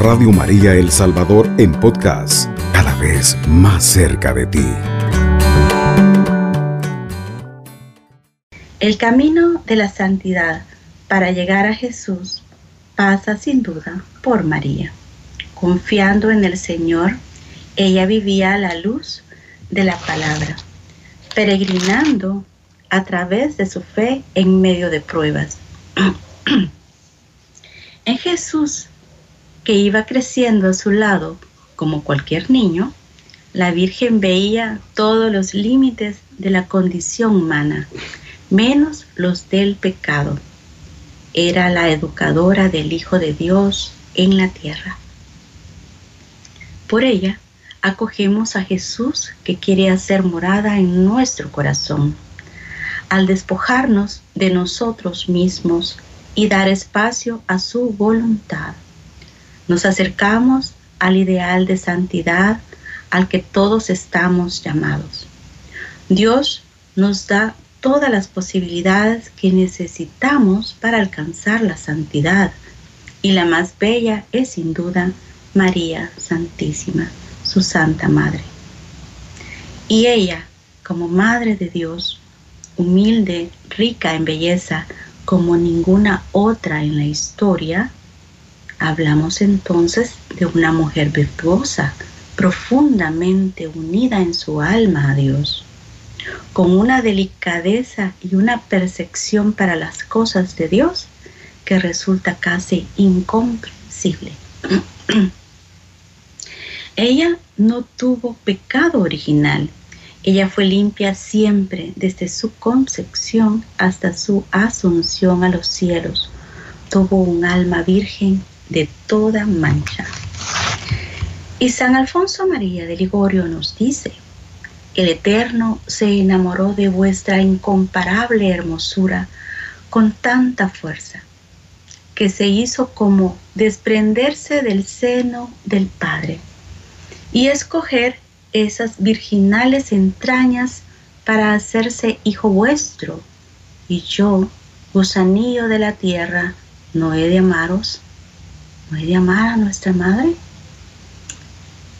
Radio María El Salvador en podcast, cada vez más cerca de ti. El camino de la santidad para llegar a Jesús pasa sin duda por María. Confiando en el Señor, ella vivía a la luz de la palabra, peregrinando a través de su fe en medio de pruebas. en Jesús, que iba creciendo a su lado como cualquier niño, la Virgen veía todos los límites de la condición humana, menos los del pecado. Era la educadora del Hijo de Dios en la tierra. Por ella, acogemos a Jesús que quiere hacer morada en nuestro corazón. Al despojarnos de nosotros mismos y dar espacio a su voluntad, nos acercamos al ideal de santidad al que todos estamos llamados. Dios nos da todas las posibilidades que necesitamos para alcanzar la santidad y la más bella es sin duda María Santísima, su Santa Madre. Y ella, como Madre de Dios, humilde, rica en belleza, como ninguna otra en la historia, hablamos entonces de una mujer virtuosa, profundamente unida en su alma a Dios, con una delicadeza y una percepción para las cosas de Dios que resulta casi incomprensible. Ella no tuvo pecado original. Ella fue limpia siempre desde su concepción hasta su asunción a los cielos. Tuvo un alma virgen de toda mancha. Y San Alfonso María de Ligorio nos dice, el Eterno se enamoró de vuestra incomparable hermosura con tanta fuerza, que se hizo como desprenderse del seno del Padre y escoger esas virginales entrañas para hacerse hijo vuestro. Y yo, gusanillo de la tierra, ¿no he de amaros? ¿No he de amar a nuestra madre?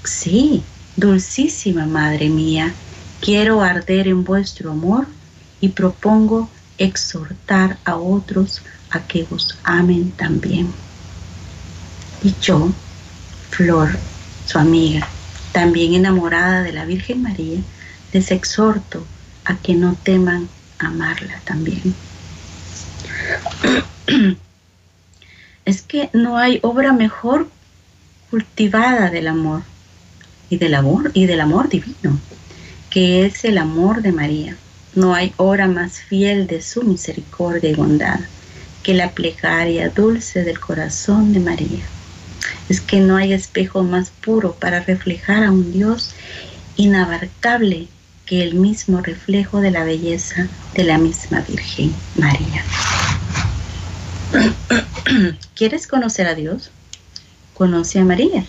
Sí, dulcísima madre mía, quiero arder en vuestro amor y propongo exhortar a otros a que os amen también. Y yo, Flor, su amiga, también enamorada de la Virgen María, les exhorto a que no teman amarla también. Es que no hay obra mejor cultivada del amor y del amor y del amor divino, que es el amor de María. No hay obra más fiel de su misericordia y bondad que la plegaria dulce del corazón de María es que no hay espejo más puro para reflejar a un Dios inabarcable que el mismo reflejo de la belleza de la misma Virgen María. ¿Quieres conocer a Dios? Conoce a María.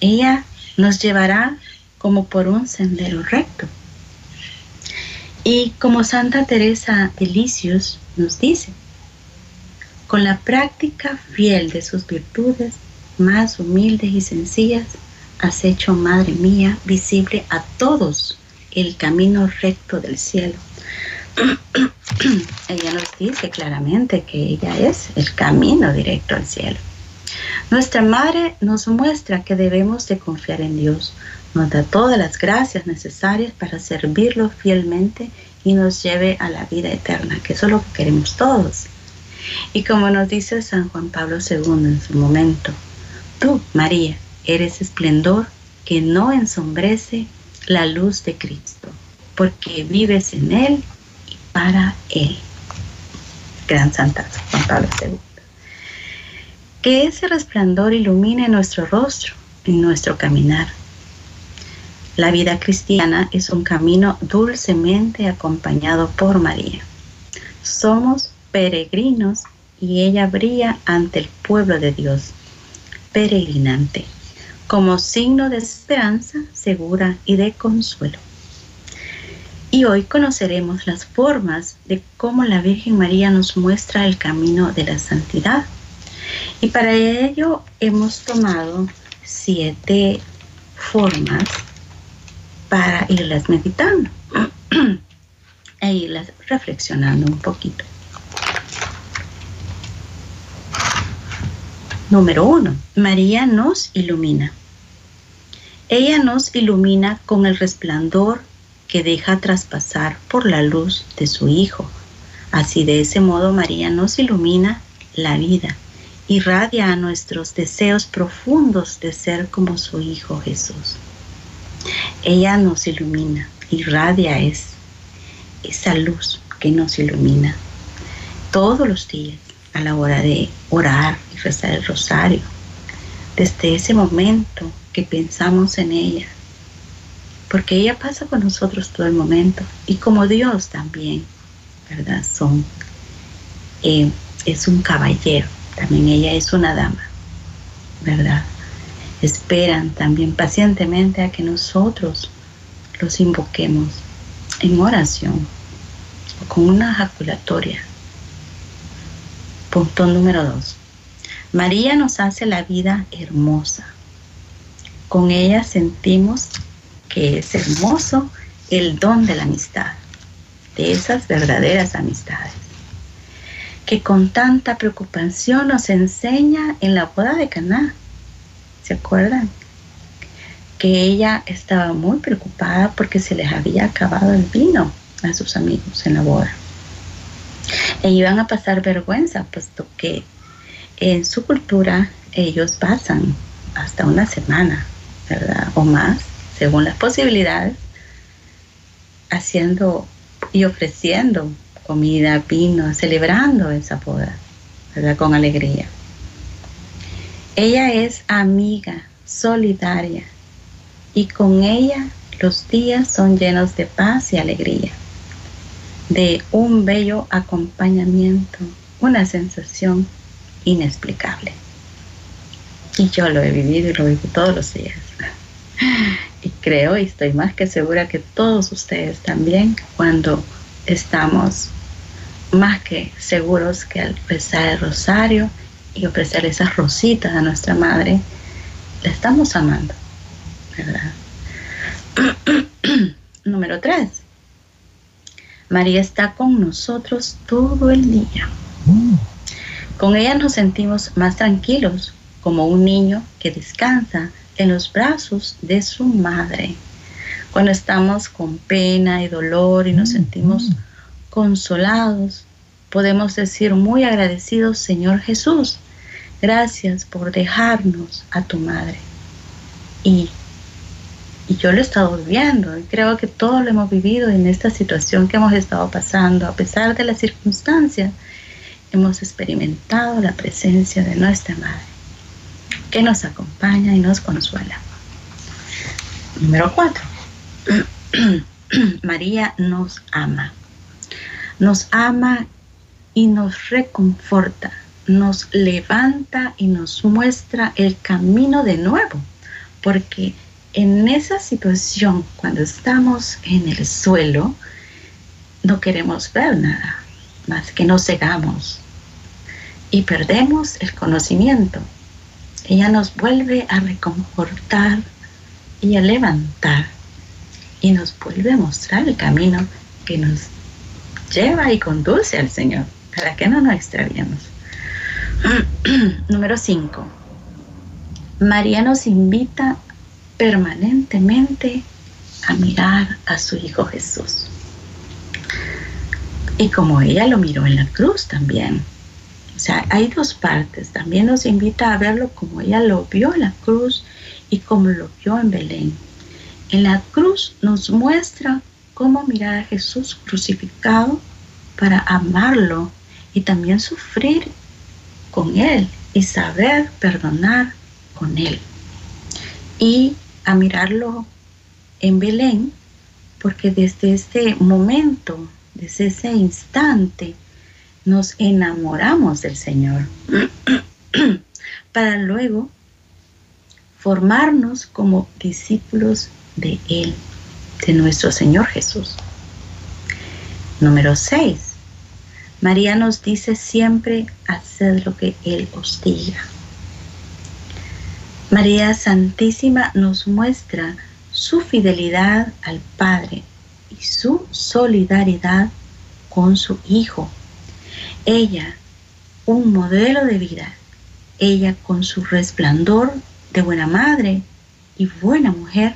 Ella nos llevará como por un sendero recto. Y como Santa Teresa de Lisieux nos dice, con la práctica fiel de sus virtudes, más humildes y sencillas, has hecho, Madre mía, visible a todos el camino recto del cielo. Ella nos dice claramente que ella es el camino directo al cielo. Nuestra Madre nos muestra que debemos de confiar en Dios, nos da todas las gracias necesarias para servirlo fielmente y nos lleve a la vida eterna, que eso es lo que queremos todos. Y como nos dice San Juan Pablo II en su momento, Tú, María, eres esplendor que no ensombrece la luz de Cristo, porque vives en Él para Él. Gran Santa Juan Pablo II. Que ese resplandor ilumine nuestro rostro y nuestro caminar. La vida cristiana es un camino dulcemente acompañado por María. Somos peregrinos y ella brilla ante el pueblo de Dios peregrinante, como signo de esperanza segura y de consuelo. Y hoy conoceremos las formas de cómo la Virgen María nos muestra el camino de la santidad. Y para ello hemos tomado siete formas para irlas meditando e irlas reflexionando un poquito. Número uno, María nos ilumina. Ella nos ilumina con el resplandor que deja traspasar por la luz de su Hijo. Así de ese modo María nos ilumina la vida, irradia a nuestros deseos profundos de ser como su Hijo Jesús. Ella nos ilumina, irradia es esa luz que nos ilumina todos los días a la hora de orar y rezar el rosario. Desde ese momento que pensamos en ella, porque ella pasa con nosotros todo el momento y como Dios también, ¿verdad? Son, eh, es un caballero, también ella es una dama, ¿verdad? Esperan también pacientemente a que nosotros los invoquemos en oración o con una ejaculatoria Punto número dos. María nos hace la vida hermosa. Con ella sentimos que es hermoso el don de la amistad, de esas verdaderas amistades, que con tanta preocupación nos enseña en la boda de Caná. ¿Se acuerdan? Que ella estaba muy preocupada porque se les había acabado el vino a sus amigos en la boda e iban a pasar vergüenza, puesto que en su cultura ellos pasan hasta una semana, ¿verdad? O más, según las posibilidades, haciendo y ofreciendo comida, vino, celebrando esa boda, ¿verdad? Con alegría. Ella es amiga, solidaria, y con ella los días son llenos de paz y alegría de un bello acompañamiento, una sensación inexplicable. Y yo lo he vivido y lo vivo todos los días. Y creo y estoy más que segura que todos ustedes también, cuando estamos más que seguros que al rezar el rosario y ofrecer esas rositas a nuestra madre, la estamos amando, ¿verdad? Número tres, María está con nosotros todo el día. Con ella nos sentimos más tranquilos, como un niño que descansa en los brazos de su madre. Cuando estamos con pena y dolor y nos sentimos consolados, podemos decir muy agradecidos, Señor Jesús, gracias por dejarnos a tu madre. Y y yo lo he estado viviendo y creo que todos lo hemos vivido en esta situación que hemos estado pasando. A pesar de las circunstancias, hemos experimentado la presencia de nuestra Madre, que nos acompaña y nos consuela. Número cuatro. María nos ama. Nos ama y nos reconforta, nos levanta y nos muestra el camino de nuevo, porque en esa situación, cuando estamos en el suelo, no queremos ver nada más que nos cegamos y perdemos el conocimiento. Ella nos vuelve a reconfortar y a levantar y nos vuelve a mostrar el camino que nos lleva y conduce al Señor para que no nos extraviemos. Número 5. María nos invita permanentemente a mirar a su Hijo Jesús. Y como ella lo miró en la cruz también. O sea, hay dos partes. También nos invita a verlo como ella lo vio en la cruz y como lo vio en Belén. En la cruz nos muestra cómo mirar a Jesús crucificado para amarlo y también sufrir con Él y saber perdonar con Él. Y a mirarlo en Belén, porque desde este momento, desde ese instante, nos enamoramos del Señor, para luego formarnos como discípulos de Él, de nuestro Señor Jesús. Número 6. María nos dice siempre, haced lo que Él os diga. María Santísima nos muestra su fidelidad al Padre y su solidaridad con su Hijo. Ella, un modelo de vida, ella con su resplandor de buena madre y buena mujer,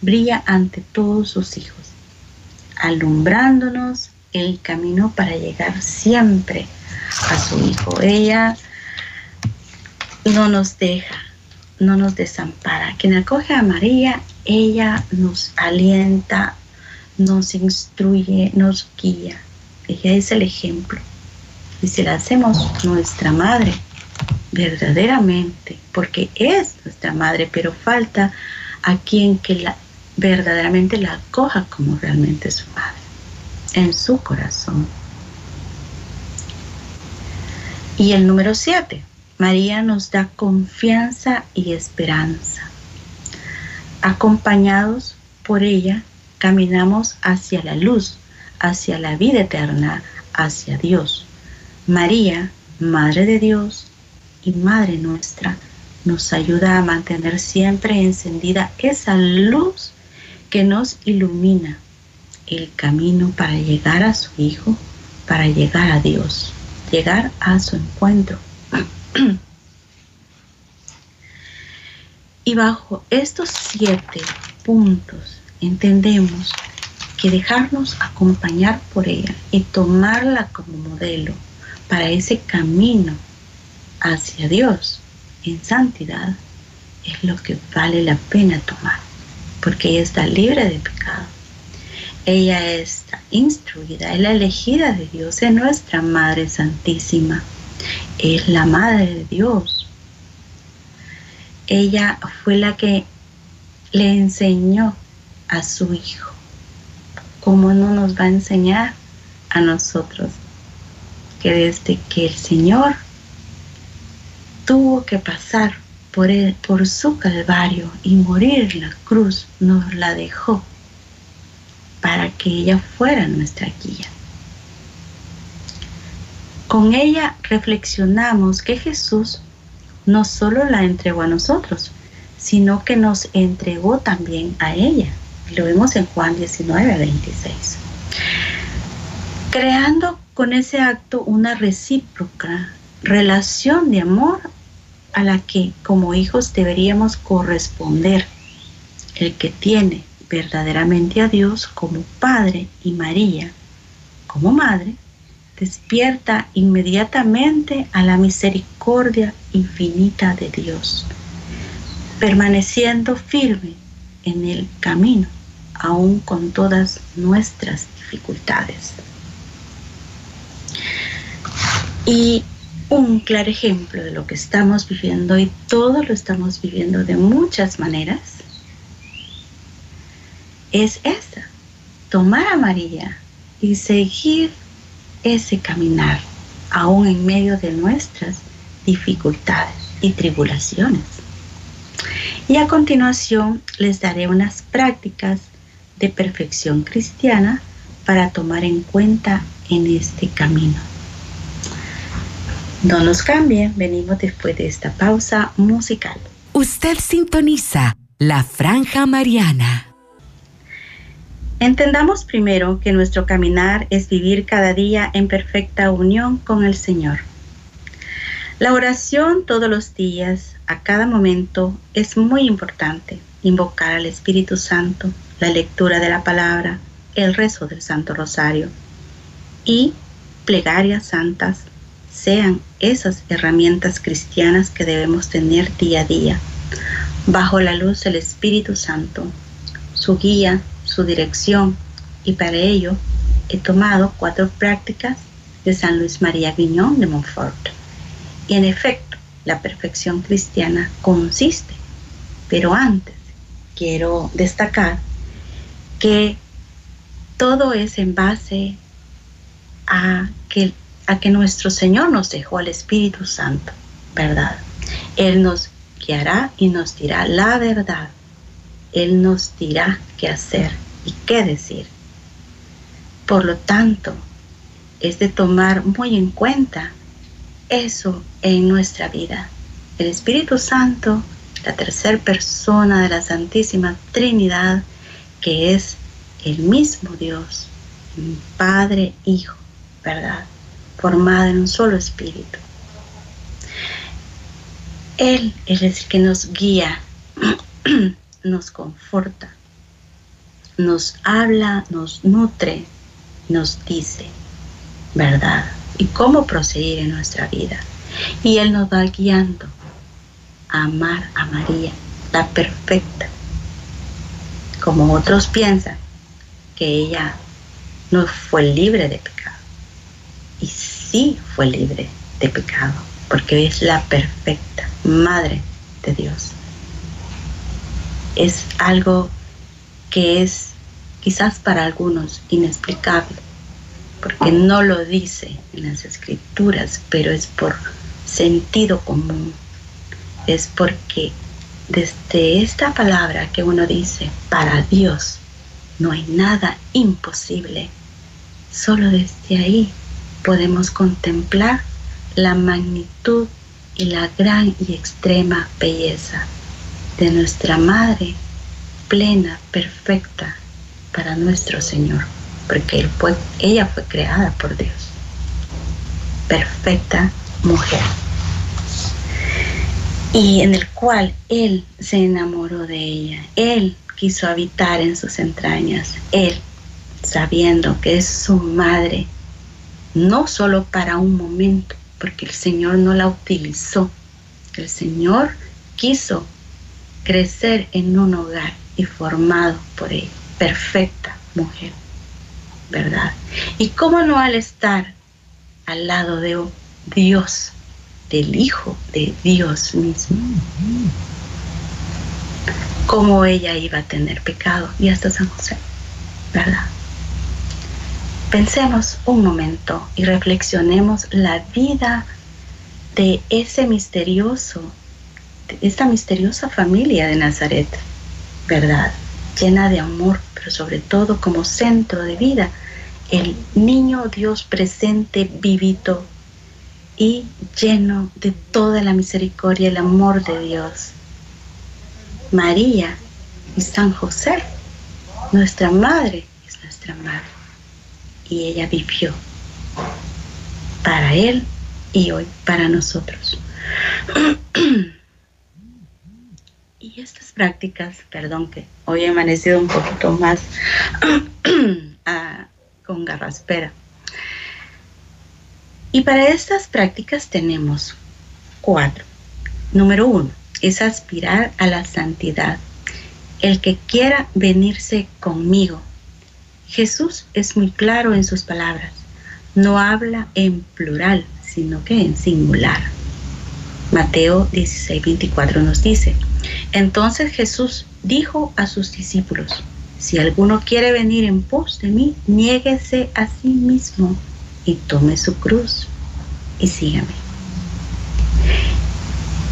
brilla ante todos sus hijos, alumbrándonos el camino para llegar siempre a su Hijo. Ella no nos deja, no nos desampara. Quien acoge a María, ella nos alienta, nos instruye, nos guía. Ella es el ejemplo. Y si la hacemos nuestra madre, verdaderamente, porque es nuestra madre, pero falta a quien que la, verdaderamente la acoja como realmente su madre, en su corazón. Y el número siete, María nos da confianza y esperanza. Acompañados por ella, caminamos hacia la luz, hacia la vida eterna, hacia Dios. María, Madre de Dios y Madre nuestra, nos ayuda a mantener siempre encendida esa luz que nos ilumina el camino para llegar a su Hijo, para llegar a Dios, llegar a su encuentro. y bajo estos siete puntos entendemos que dejarnos acompañar por ella y tomarla como modelo para ese camino hacia Dios en santidad es lo que vale la pena tomar, porque ella está libre de pecado. Ella está instruida, es la elegida de Dios, es nuestra Madre Santísima, es la Madre de Dios. Ella fue la que le enseñó a su Hijo. ¿Cómo no nos va a enseñar a nosotros que desde que el Señor tuvo que pasar por, por su calvario y morir en la cruz, nos la dejó para que ella fuera nuestra guía. Con ella reflexionamos que Jesús no solo la entregó a nosotros, sino que nos entregó también a ella. Lo vemos en Juan 19, 26. Creando con ese acto una recíproca relación de amor a la que como hijos deberíamos corresponder. El que tiene verdaderamente a Dios como Padre y María como Madre, despierta inmediatamente a la misericordia infinita de Dios, permaneciendo firme en el camino, aún con todas nuestras dificultades. Y un claro ejemplo de lo que estamos viviendo y todo lo estamos viviendo de muchas maneras es esta, tomar a María y seguir ese caminar aún en medio de nuestras dificultades y tribulaciones. Y a continuación les daré unas prácticas de perfección cristiana para tomar en cuenta en este camino. No nos cambien, venimos después de esta pausa musical. Usted sintoniza la franja mariana. Entendamos primero que nuestro caminar es vivir cada día en perfecta unión con el Señor. La oración todos los días, a cada momento, es muy importante. Invocar al Espíritu Santo, la lectura de la palabra, el rezo del Santo Rosario y plegarias santas sean esas herramientas cristianas que debemos tener día a día, bajo la luz del Espíritu Santo, su guía, su dirección, y para ello he tomado cuatro prácticas de San Luis María Guiñón de Montfort. Y en efecto, la perfección cristiana consiste, pero antes quiero destacar que todo es en base a que a que nuestro Señor nos dejó al Espíritu Santo, ¿verdad? Él nos guiará y nos dirá la verdad. Él nos dirá qué hacer y qué decir. Por lo tanto, es de tomar muy en cuenta eso en nuestra vida. El Espíritu Santo, la tercera persona de la Santísima Trinidad, que es el mismo Dios, Padre, Hijo, ¿verdad? Formado en un solo espíritu. Él, es el que nos guía, nos conforta, nos habla, nos nutre, nos dice, ¿verdad? Y cómo proseguir en nuestra vida. Y Él nos va guiando a amar a María, la perfecta. Como otros piensan que ella no fue libre de. Y sí fue libre de pecado, porque es la perfecta Madre de Dios. Es algo que es quizás para algunos inexplicable, porque no lo dice en las escrituras, pero es por sentido común. Es porque desde esta palabra que uno dice, para Dios no hay nada imposible, solo desde ahí podemos contemplar la magnitud y la gran y extrema belleza de nuestra Madre plena, perfecta para nuestro Señor, porque ella fue creada por Dios. Perfecta mujer. Y en el cual Él se enamoró de ella. Él quiso habitar en sus entrañas. Él, sabiendo que es su madre, no solo para un momento, porque el Señor no la utilizó. El Señor quiso crecer en un hogar y formado por ella. Perfecta mujer, ¿verdad? Y cómo no al estar al lado de Dios, del Hijo de Dios mismo, cómo ella iba a tener pecado y hasta San José, ¿verdad? Pensemos un momento y reflexionemos la vida de ese misterioso, de esta misteriosa familia de Nazaret, ¿verdad? Llena de amor, pero sobre todo como centro de vida, el niño Dios presente, vivito y lleno de toda la misericordia y el amor de Dios. María y San José, nuestra madre es nuestra madre y ella vivió para Él y hoy para nosotros. y estas prácticas, perdón que hoy he amanecido un poquito más ah, con garraspera. Y para estas prácticas tenemos cuatro. Número uno es aspirar a la santidad. El que quiera venirse conmigo Jesús es muy claro en sus palabras. No habla en plural, sino que en singular. Mateo 16, 24 nos dice, entonces Jesús dijo a sus discípulos, si alguno quiere venir en pos de mí, niéguese a sí mismo y tome su cruz y sígame.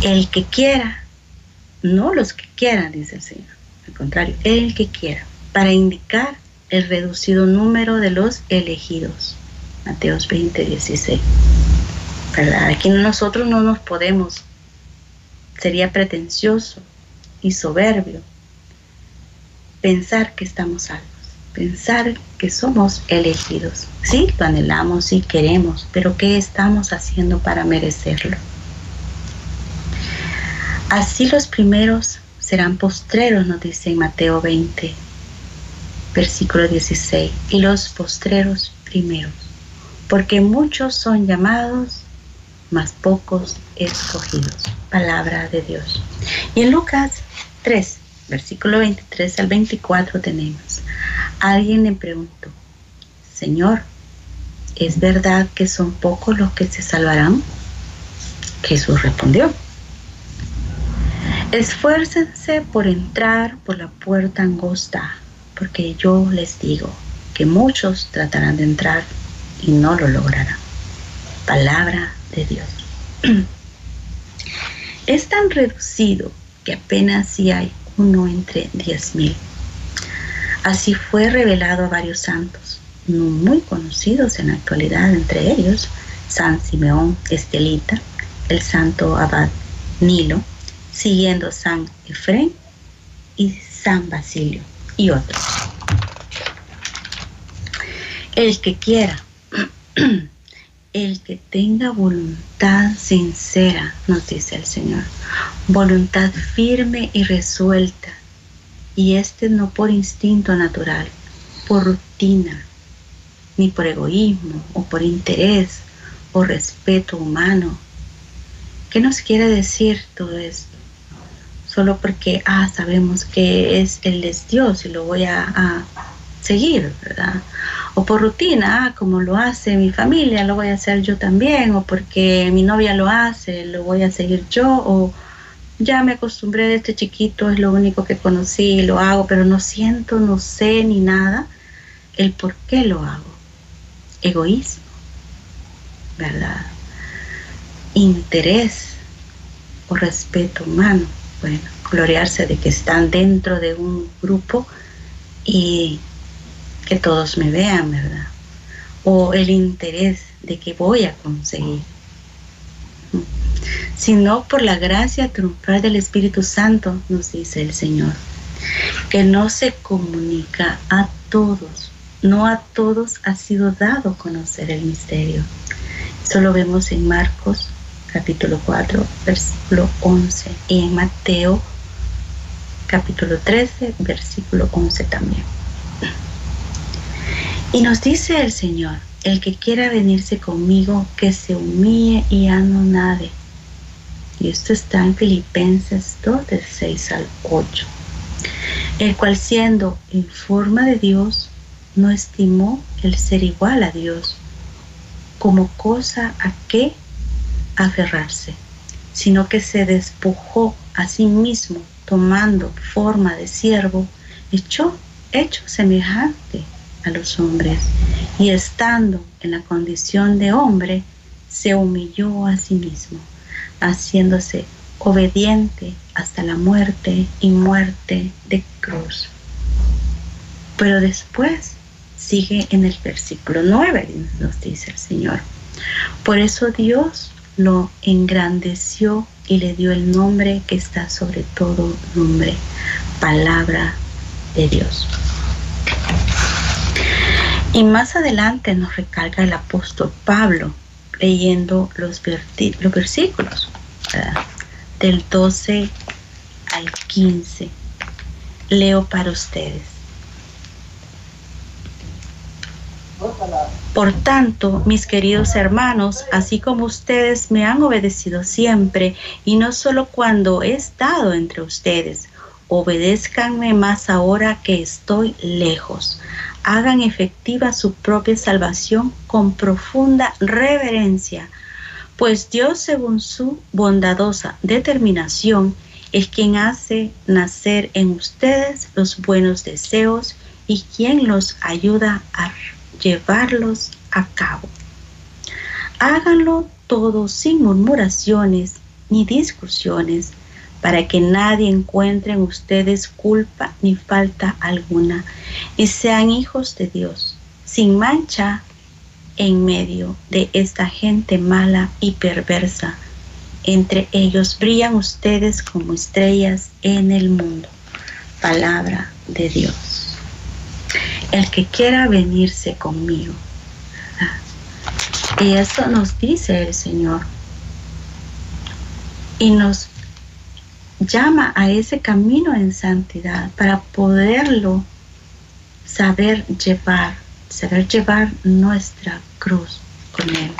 El que quiera, no los que quieran, dice el Señor, al contrario, el que quiera, para indicar el reducido número de los elegidos. Mateos 20, 16. ¿Verdad? Aquí nosotros no nos podemos. Sería pretencioso y soberbio pensar que estamos salvos, pensar que somos elegidos. Sí, lo anhelamos, sí queremos, pero ¿qué estamos haciendo para merecerlo? Así los primeros serán postreros, nos dice Mateo 20, versículo 16, y los postreros primeros, porque muchos son llamados, mas pocos escogidos. Palabra de Dios. Y en Lucas 3, versículo 23 al 24 tenemos, alguien le preguntó, Señor, ¿es verdad que son pocos los que se salvarán? Jesús respondió, esfuércense por entrar por la puerta angosta porque yo les digo que muchos tratarán de entrar y no lo lograrán. Palabra de Dios. Es tan reducido que apenas si hay uno entre diez mil. Así fue revelado a varios santos. muy conocidos en la actualidad, entre ellos San Simeón Estelita, el santo abad Nilo, siguiendo San Efrén y San Basilio y otros. El que quiera, el que tenga voluntad sincera, nos dice el Señor, voluntad firme y resuelta, y este no por instinto natural, por rutina, ni por egoísmo o por interés o respeto humano. ¿Qué nos quiere decir todo esto? Solo porque, ah, sabemos que es el es Dios y lo voy a, a seguir, ¿verdad? O por rutina, ah, como lo hace mi familia, lo voy a hacer yo también, o porque mi novia lo hace, lo voy a seguir yo, o ya me acostumbré de este chiquito, es lo único que conocí, lo hago, pero no siento, no sé ni nada el por qué lo hago. Egoísmo, ¿verdad? Interés o respeto humano. Bueno, gloriarse de que están dentro de un grupo y que todos me vean, ¿verdad? O el interés de que voy a conseguir. Sino por la gracia triunfal del Espíritu Santo, nos dice el Señor, que no se comunica a todos, no a todos ha sido dado conocer el misterio. Eso lo vemos en Marcos capítulo 4, versículo 11 y en Mateo capítulo 13, versículo 11 también. Y nos dice el Señor, el que quiera venirse conmigo, que se humille y anonade. Y esto está en Filipenses 2, del 6 al 8. El cual siendo en forma de Dios, no estimó el ser igual a Dios como cosa a qué aferrarse, sino que se despojó a sí mismo tomando forma de siervo, hecho semejante a los hombres, y estando en la condición de hombre, se humilló a sí mismo, haciéndose obediente hasta la muerte y muerte de cruz. Pero después sigue en el versículo 9, nos dice el Señor. Por eso Dios lo engrandeció y le dio el nombre que está sobre todo nombre, palabra de Dios. Y más adelante nos recalca el apóstol Pablo leyendo los, los versículos del 12 al 15. Leo para ustedes. Por tanto, mis queridos hermanos, así como ustedes me han obedecido siempre, y no solo cuando he estado entre ustedes, obedézcanme más ahora que estoy lejos. Hagan efectiva su propia salvación con profunda reverencia, pues Dios según su bondadosa determinación es quien hace nacer en ustedes los buenos deseos y quien los ayuda a llevarlos a cabo. Háganlo todo sin murmuraciones ni discusiones, para que nadie encuentre en ustedes culpa ni falta alguna, y sean hijos de Dios, sin mancha en medio de esta gente mala y perversa. Entre ellos brillan ustedes como estrellas en el mundo. Palabra de Dios. El que quiera venirse conmigo. Y eso nos dice el Señor. Y nos llama a ese camino en santidad para poderlo saber llevar, saber llevar nuestra cruz con Él.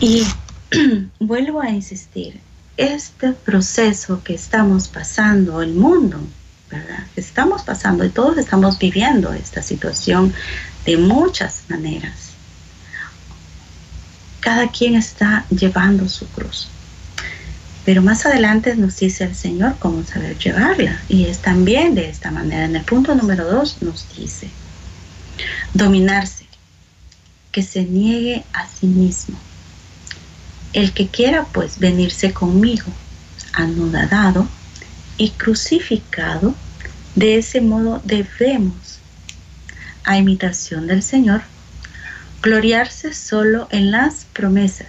Y vuelvo a insistir, este proceso que estamos pasando, el mundo, Estamos pasando y todos estamos viviendo esta situación de muchas maneras. Cada quien está llevando su cruz. Pero más adelante nos dice el Señor cómo saber llevarla. Y es también de esta manera. En el punto número dos nos dice, dominarse, que se niegue a sí mismo. El que quiera pues venirse conmigo, anudado y crucificado, de ese modo debemos a imitación del Señor, gloriarse solo en las promesas,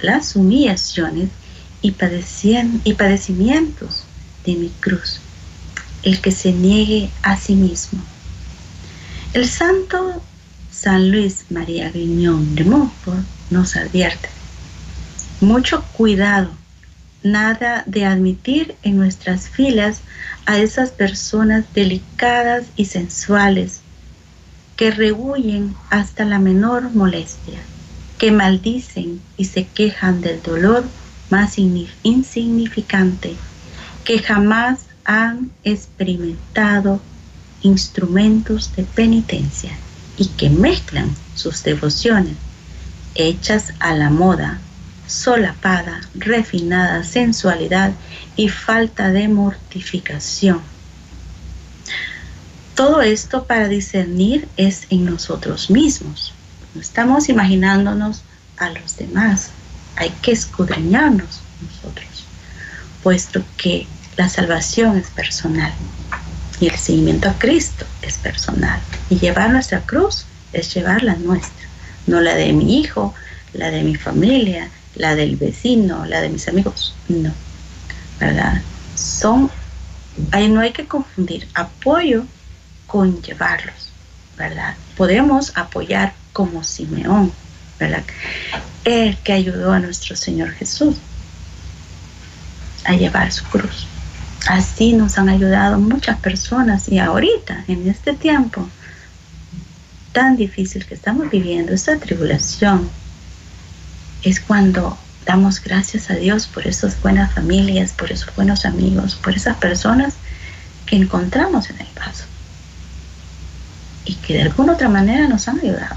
las humillaciones y, y padecimientos de mi cruz, el que se niegue a sí mismo. El santo San Luis María Guiñón de Montfort nos advierte, mucho cuidado, nada de admitir en nuestras filas a esas personas delicadas y sensuales que rehuyen hasta la menor molestia, que maldicen y se quejan del dolor más insignificante, que jamás han experimentado instrumentos de penitencia y que mezclan sus devociones hechas a la moda, solapada, refinada sensualidad y falta de mortificación. Todo esto para discernir es en nosotros mismos. No estamos imaginándonos a los demás. Hay que escudriñarnos nosotros, puesto que la salvación es personal y el seguimiento a Cristo es personal. Y llevar nuestra cruz es llevar la nuestra, no la de mi hijo, la de mi familia, la del vecino, la de mis amigos. No, ¿verdad? Son, ahí no hay que confundir apoyo con llevarlos, ¿verdad? Podemos apoyar como Simeón, ¿verdad? El que ayudó a nuestro Señor Jesús a llevar su cruz. Así nos han ayudado muchas personas y ahorita, en este tiempo tan difícil que estamos viviendo, esta tribulación, es cuando damos gracias a Dios por esas buenas familias, por esos buenos amigos, por esas personas que encontramos en el paso y que de alguna otra manera nos han ayudado.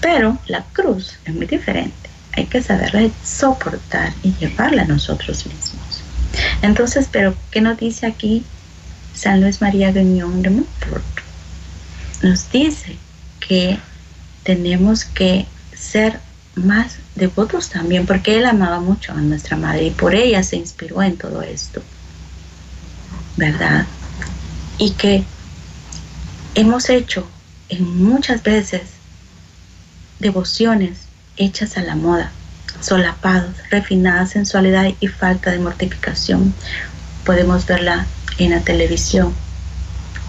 Pero la cruz es muy diferente. Hay que saberla soportar y llevarla a nosotros mismos. Entonces, pero ¿qué nos dice aquí San Luis María Unión de Montfort? Nos dice que tenemos que ser más devotos también, porque él amaba mucho a nuestra madre y por ella se inspiró en todo esto, ¿verdad? Y que hemos hecho en muchas veces devociones hechas a la moda, solapados, refinada sensualidad y falta de mortificación. Podemos verla en la televisión,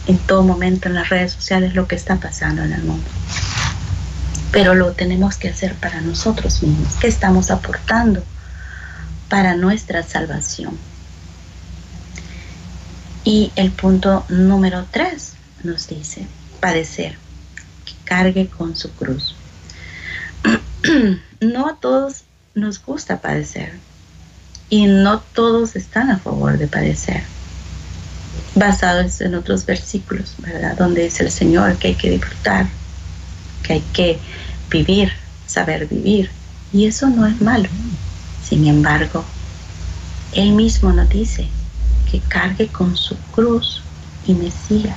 en todo momento en las redes sociales, lo que está pasando en el mundo pero lo tenemos que hacer para nosotros mismos. ¿Qué estamos aportando para nuestra salvación? Y el punto número tres nos dice, padecer, que cargue con su cruz. no a todos nos gusta padecer y no todos están a favor de padecer. Basados en otros versículos, ¿verdad? Donde dice el Señor que hay que disfrutar, que hay que vivir, saber vivir. Y eso no es malo. Sin embargo, Él mismo nos dice que cargue con su cruz y me siga.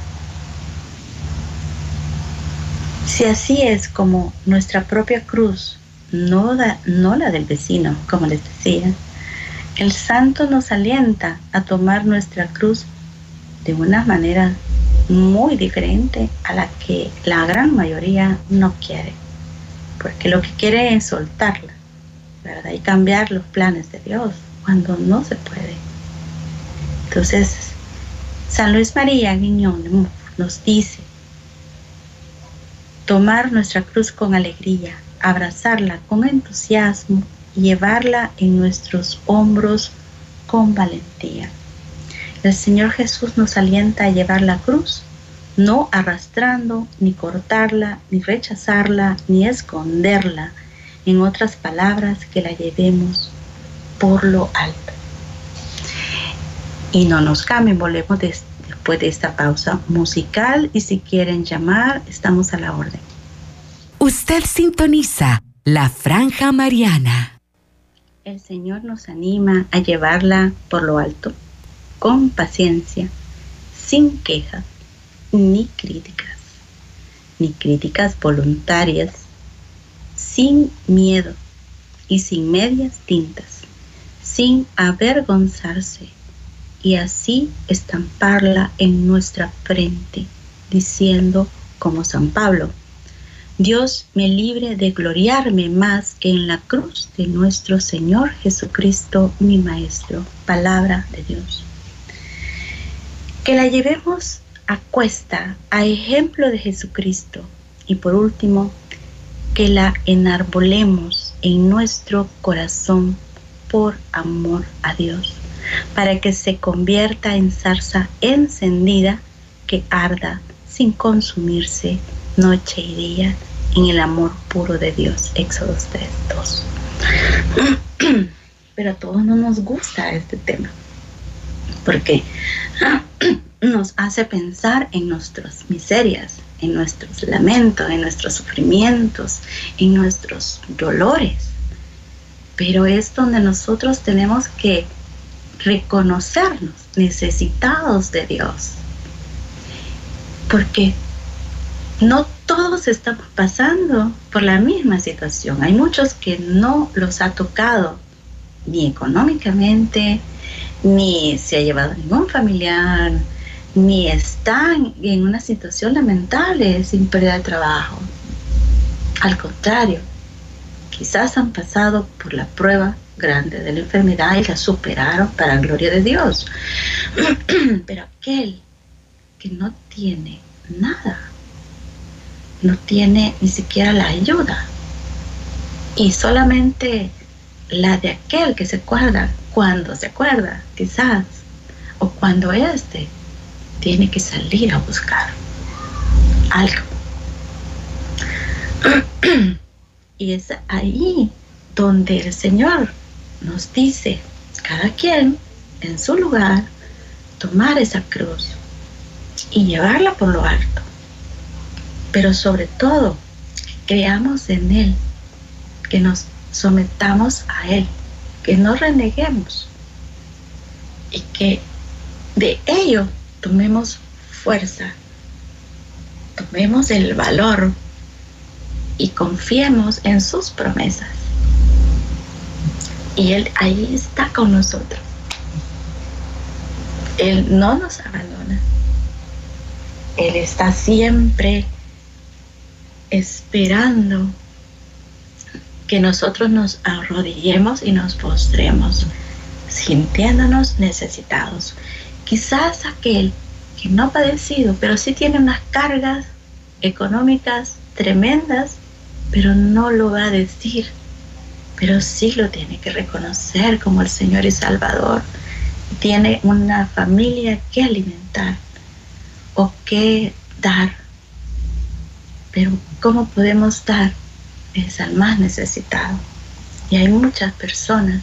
Si así es como nuestra propia cruz, no, da, no la del vecino, como les decía, el santo nos alienta a tomar nuestra cruz de una manera muy diferente a la que la gran mayoría no quiere porque lo que quiere es soltarla, ¿verdad? Y cambiar los planes de Dios cuando no se puede. Entonces, San Luis María Guiñón nos dice, tomar nuestra cruz con alegría, abrazarla con entusiasmo y llevarla en nuestros hombros con valentía. El Señor Jesús nos alienta a llevar la cruz no arrastrando, ni cortarla, ni rechazarla, ni esconderla. En otras palabras, que la llevemos por lo alto. Y no nos cambien, volvemos después de esta pausa musical y si quieren llamar, estamos a la orden. Usted sintoniza la franja mariana. El Señor nos anima a llevarla por lo alto, con paciencia, sin quejas ni críticas, ni críticas voluntarias, sin miedo y sin medias tintas, sin avergonzarse y así estamparla en nuestra frente, diciendo como San Pablo. Dios me libre de gloriarme más que en la cruz de nuestro Señor Jesucristo, mi Maestro. Palabra de Dios. Que la llevemos a cuesta, a ejemplo de Jesucristo. Y por último, que la enarbolemos en nuestro corazón por amor a Dios, para que se convierta en zarza encendida que arda sin consumirse noche y día en el amor puro de Dios. Éxodo 3, 2. Pero a todos no nos gusta este tema, porque nos hace pensar en nuestras miserias, en nuestros lamentos, en nuestros sufrimientos, en nuestros dolores. Pero es donde nosotros tenemos que reconocernos necesitados de Dios. Porque no todos estamos pasando por la misma situación. Hay muchos que no los ha tocado ni económicamente, ni se ha llevado ningún familiar, ni están en una situación lamentable sin pérdida de trabajo. Al contrario, quizás han pasado por la prueba grande de la enfermedad y la superaron para la gloria de Dios. Pero aquel que no tiene nada, no tiene ni siquiera la ayuda y solamente la de aquel que se acuerda cuando se acuerda, quizás, o cuando este tiene que salir a buscar algo. y es ahí donde el Señor nos dice, cada quien en su lugar, tomar esa cruz y llevarla por lo alto. Pero sobre todo, creamos en Él, que nos sometamos a Él, que no reneguemos y que de ello tomemos fuerza, tomemos el valor y confiemos en sus promesas. Y Él ahí está con nosotros. Él no nos abandona. Él está siempre esperando que nosotros nos arrodillemos y nos postremos, sintiéndonos necesitados. Quizás aquel que no ha padecido, pero sí tiene unas cargas económicas tremendas, pero no lo va a decir, pero sí lo tiene que reconocer como el Señor y Salvador. Tiene una familia que alimentar o que dar. Pero ¿cómo podemos dar? Es al más necesitado. Y hay muchas personas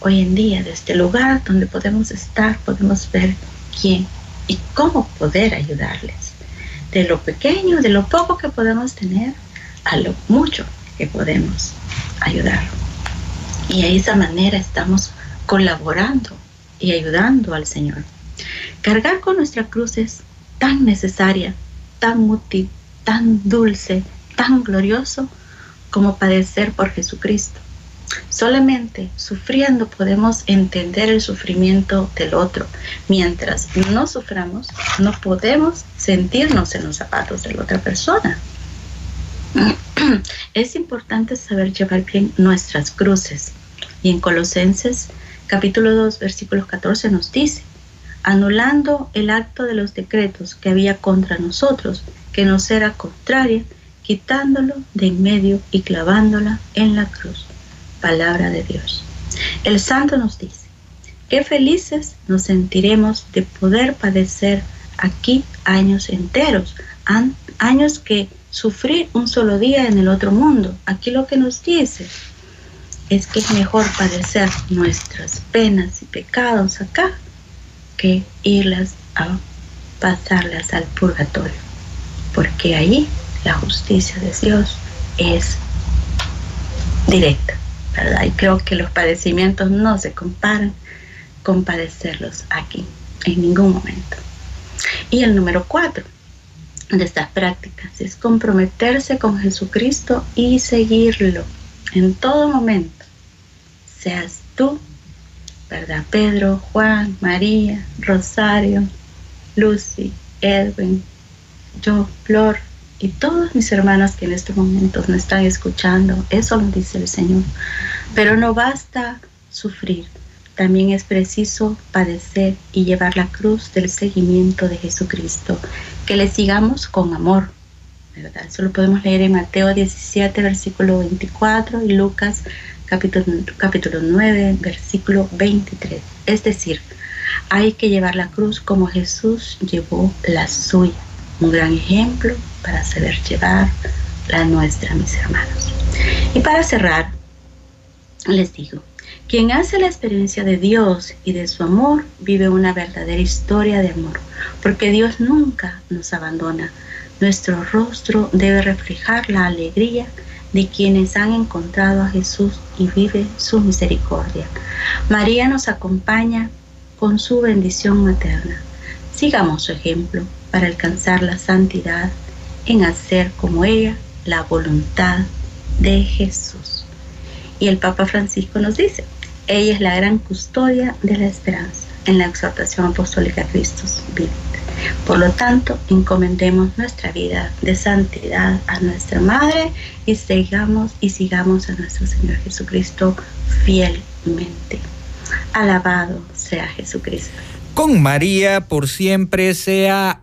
hoy en día, de este lugar donde podemos estar, podemos ver quién y cómo poder ayudarles. De lo pequeño, de lo poco que podemos tener, a lo mucho que podemos ayudar. Y de esa manera estamos colaborando y ayudando al Señor. Cargar con nuestra cruz es tan necesaria, tan útil, tan dulce, tan glorioso como padecer por Jesucristo. Solamente sufriendo podemos entender el sufrimiento del otro. Mientras no suframos, no podemos sentirnos en los zapatos de la otra persona. Es importante saber llevar bien nuestras cruces. Y en Colosenses capítulo 2 versículos 14 nos dice, anulando el acto de los decretos que había contra nosotros, que nos era contraria, quitándolo de en medio y clavándola en la cruz palabra de Dios. El santo nos dice, qué felices nos sentiremos de poder padecer aquí años enteros, años que sufrir un solo día en el otro mundo. Aquí lo que nos dice es que es mejor padecer nuestras penas y pecados acá que irlas a pasarlas al purgatorio, porque ahí la justicia de Dios es directa. Y creo que los padecimientos no se comparan con padecerlos aquí, en ningún momento. Y el número cuatro de estas prácticas es comprometerse con Jesucristo y seguirlo en todo momento. Seas tú, ¿verdad? Pedro, Juan, María, Rosario, Lucy, Edwin, yo, Flor, y todos mis hermanos que en estos momentos me están escuchando, eso lo dice el Señor. Pero no basta sufrir, también es preciso padecer y llevar la cruz del seguimiento de Jesucristo, que le sigamos con amor. ¿verdad? Eso lo podemos leer en Mateo 17, versículo 24 y Lucas capítulo, capítulo 9, versículo 23. Es decir, hay que llevar la cruz como Jesús llevó la suya. Un gran ejemplo para saber llevar la nuestra, mis hermanos. Y para cerrar, les digo, quien hace la experiencia de Dios y de su amor vive una verdadera historia de amor, porque Dios nunca nos abandona. Nuestro rostro debe reflejar la alegría de quienes han encontrado a Jesús y vive su misericordia. María nos acompaña con su bendición materna. Sigamos su ejemplo para alcanzar la santidad en hacer como ella la voluntad de Jesús. Y el Papa Francisco nos dice, ella es la gran custodia de la esperanza en la exhortación apostólica Cristo vive. Por lo tanto, encomendemos nuestra vida de santidad a nuestra Madre y sigamos y sigamos a nuestro Señor Jesucristo fielmente. Alabado sea Jesucristo. Con María por siempre sea